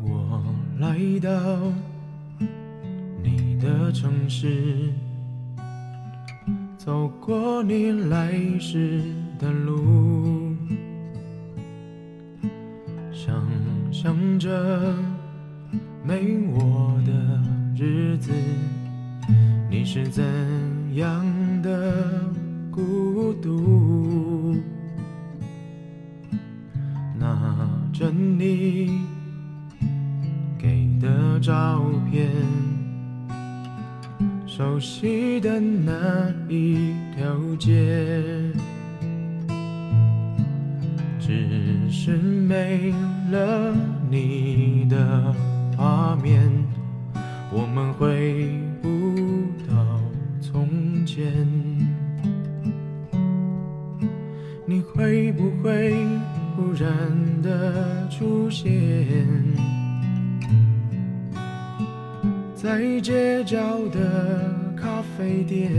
我来到你的城市走过你来时的路想象着没我的日子。你是怎样的孤独？拿着你给。的照片，熟悉的那一条街，只是没了会不会忽然的出现？在街角的咖啡店，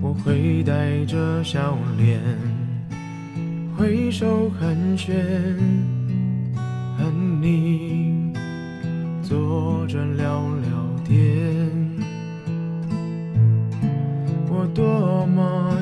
我会带着笑脸挥手寒暄，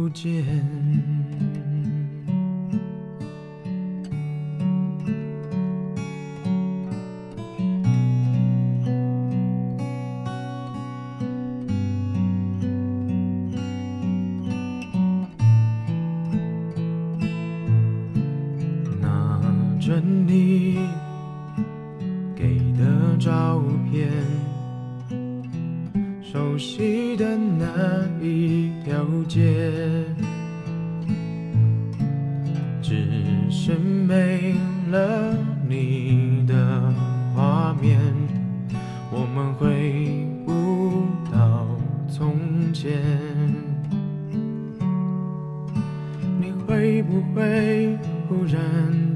不见。着你给的照片，熟悉的那一条街，只是没了你的画面，我们回不到从前。你会不会？忽然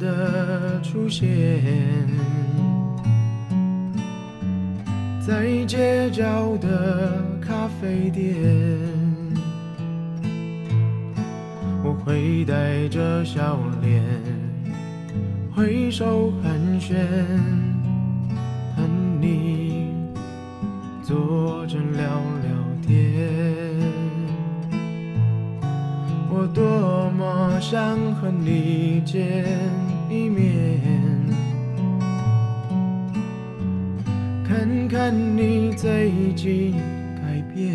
的出现，在街角的咖啡店，会带着笑脸挥手寒暄，和你坐着聊聊天。我多么想和你见一面，看看你最近改变，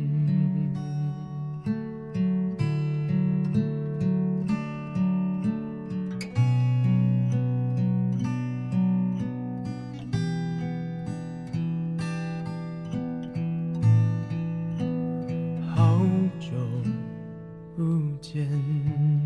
间。